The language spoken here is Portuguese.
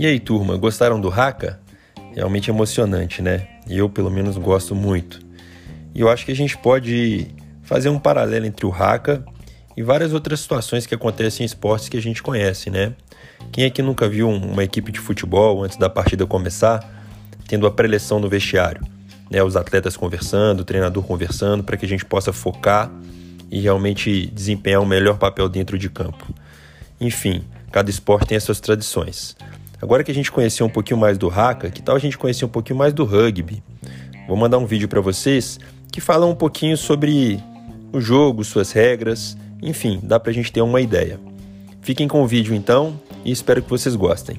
E aí, turma, gostaram do Haka? Realmente emocionante, né? Eu, pelo menos, gosto muito. E eu acho que a gente pode fazer um paralelo entre o Haka e várias outras situações que acontecem em esportes que a gente conhece, né? Quem aqui nunca viu uma equipe de futebol antes da partida começar, tendo a preleção no vestiário? Né, os atletas conversando, o treinador conversando, para que a gente possa focar e realmente desempenhar um melhor papel dentro de campo. Enfim, cada esporte tem as suas tradições. Agora que a gente conheceu um pouquinho mais do haka, que tal a gente conhecer um pouquinho mais do rugby? Vou mandar um vídeo para vocês que fala um pouquinho sobre o jogo, suas regras, enfim, dá para a gente ter uma ideia. Fiquem com o vídeo então e espero que vocês gostem.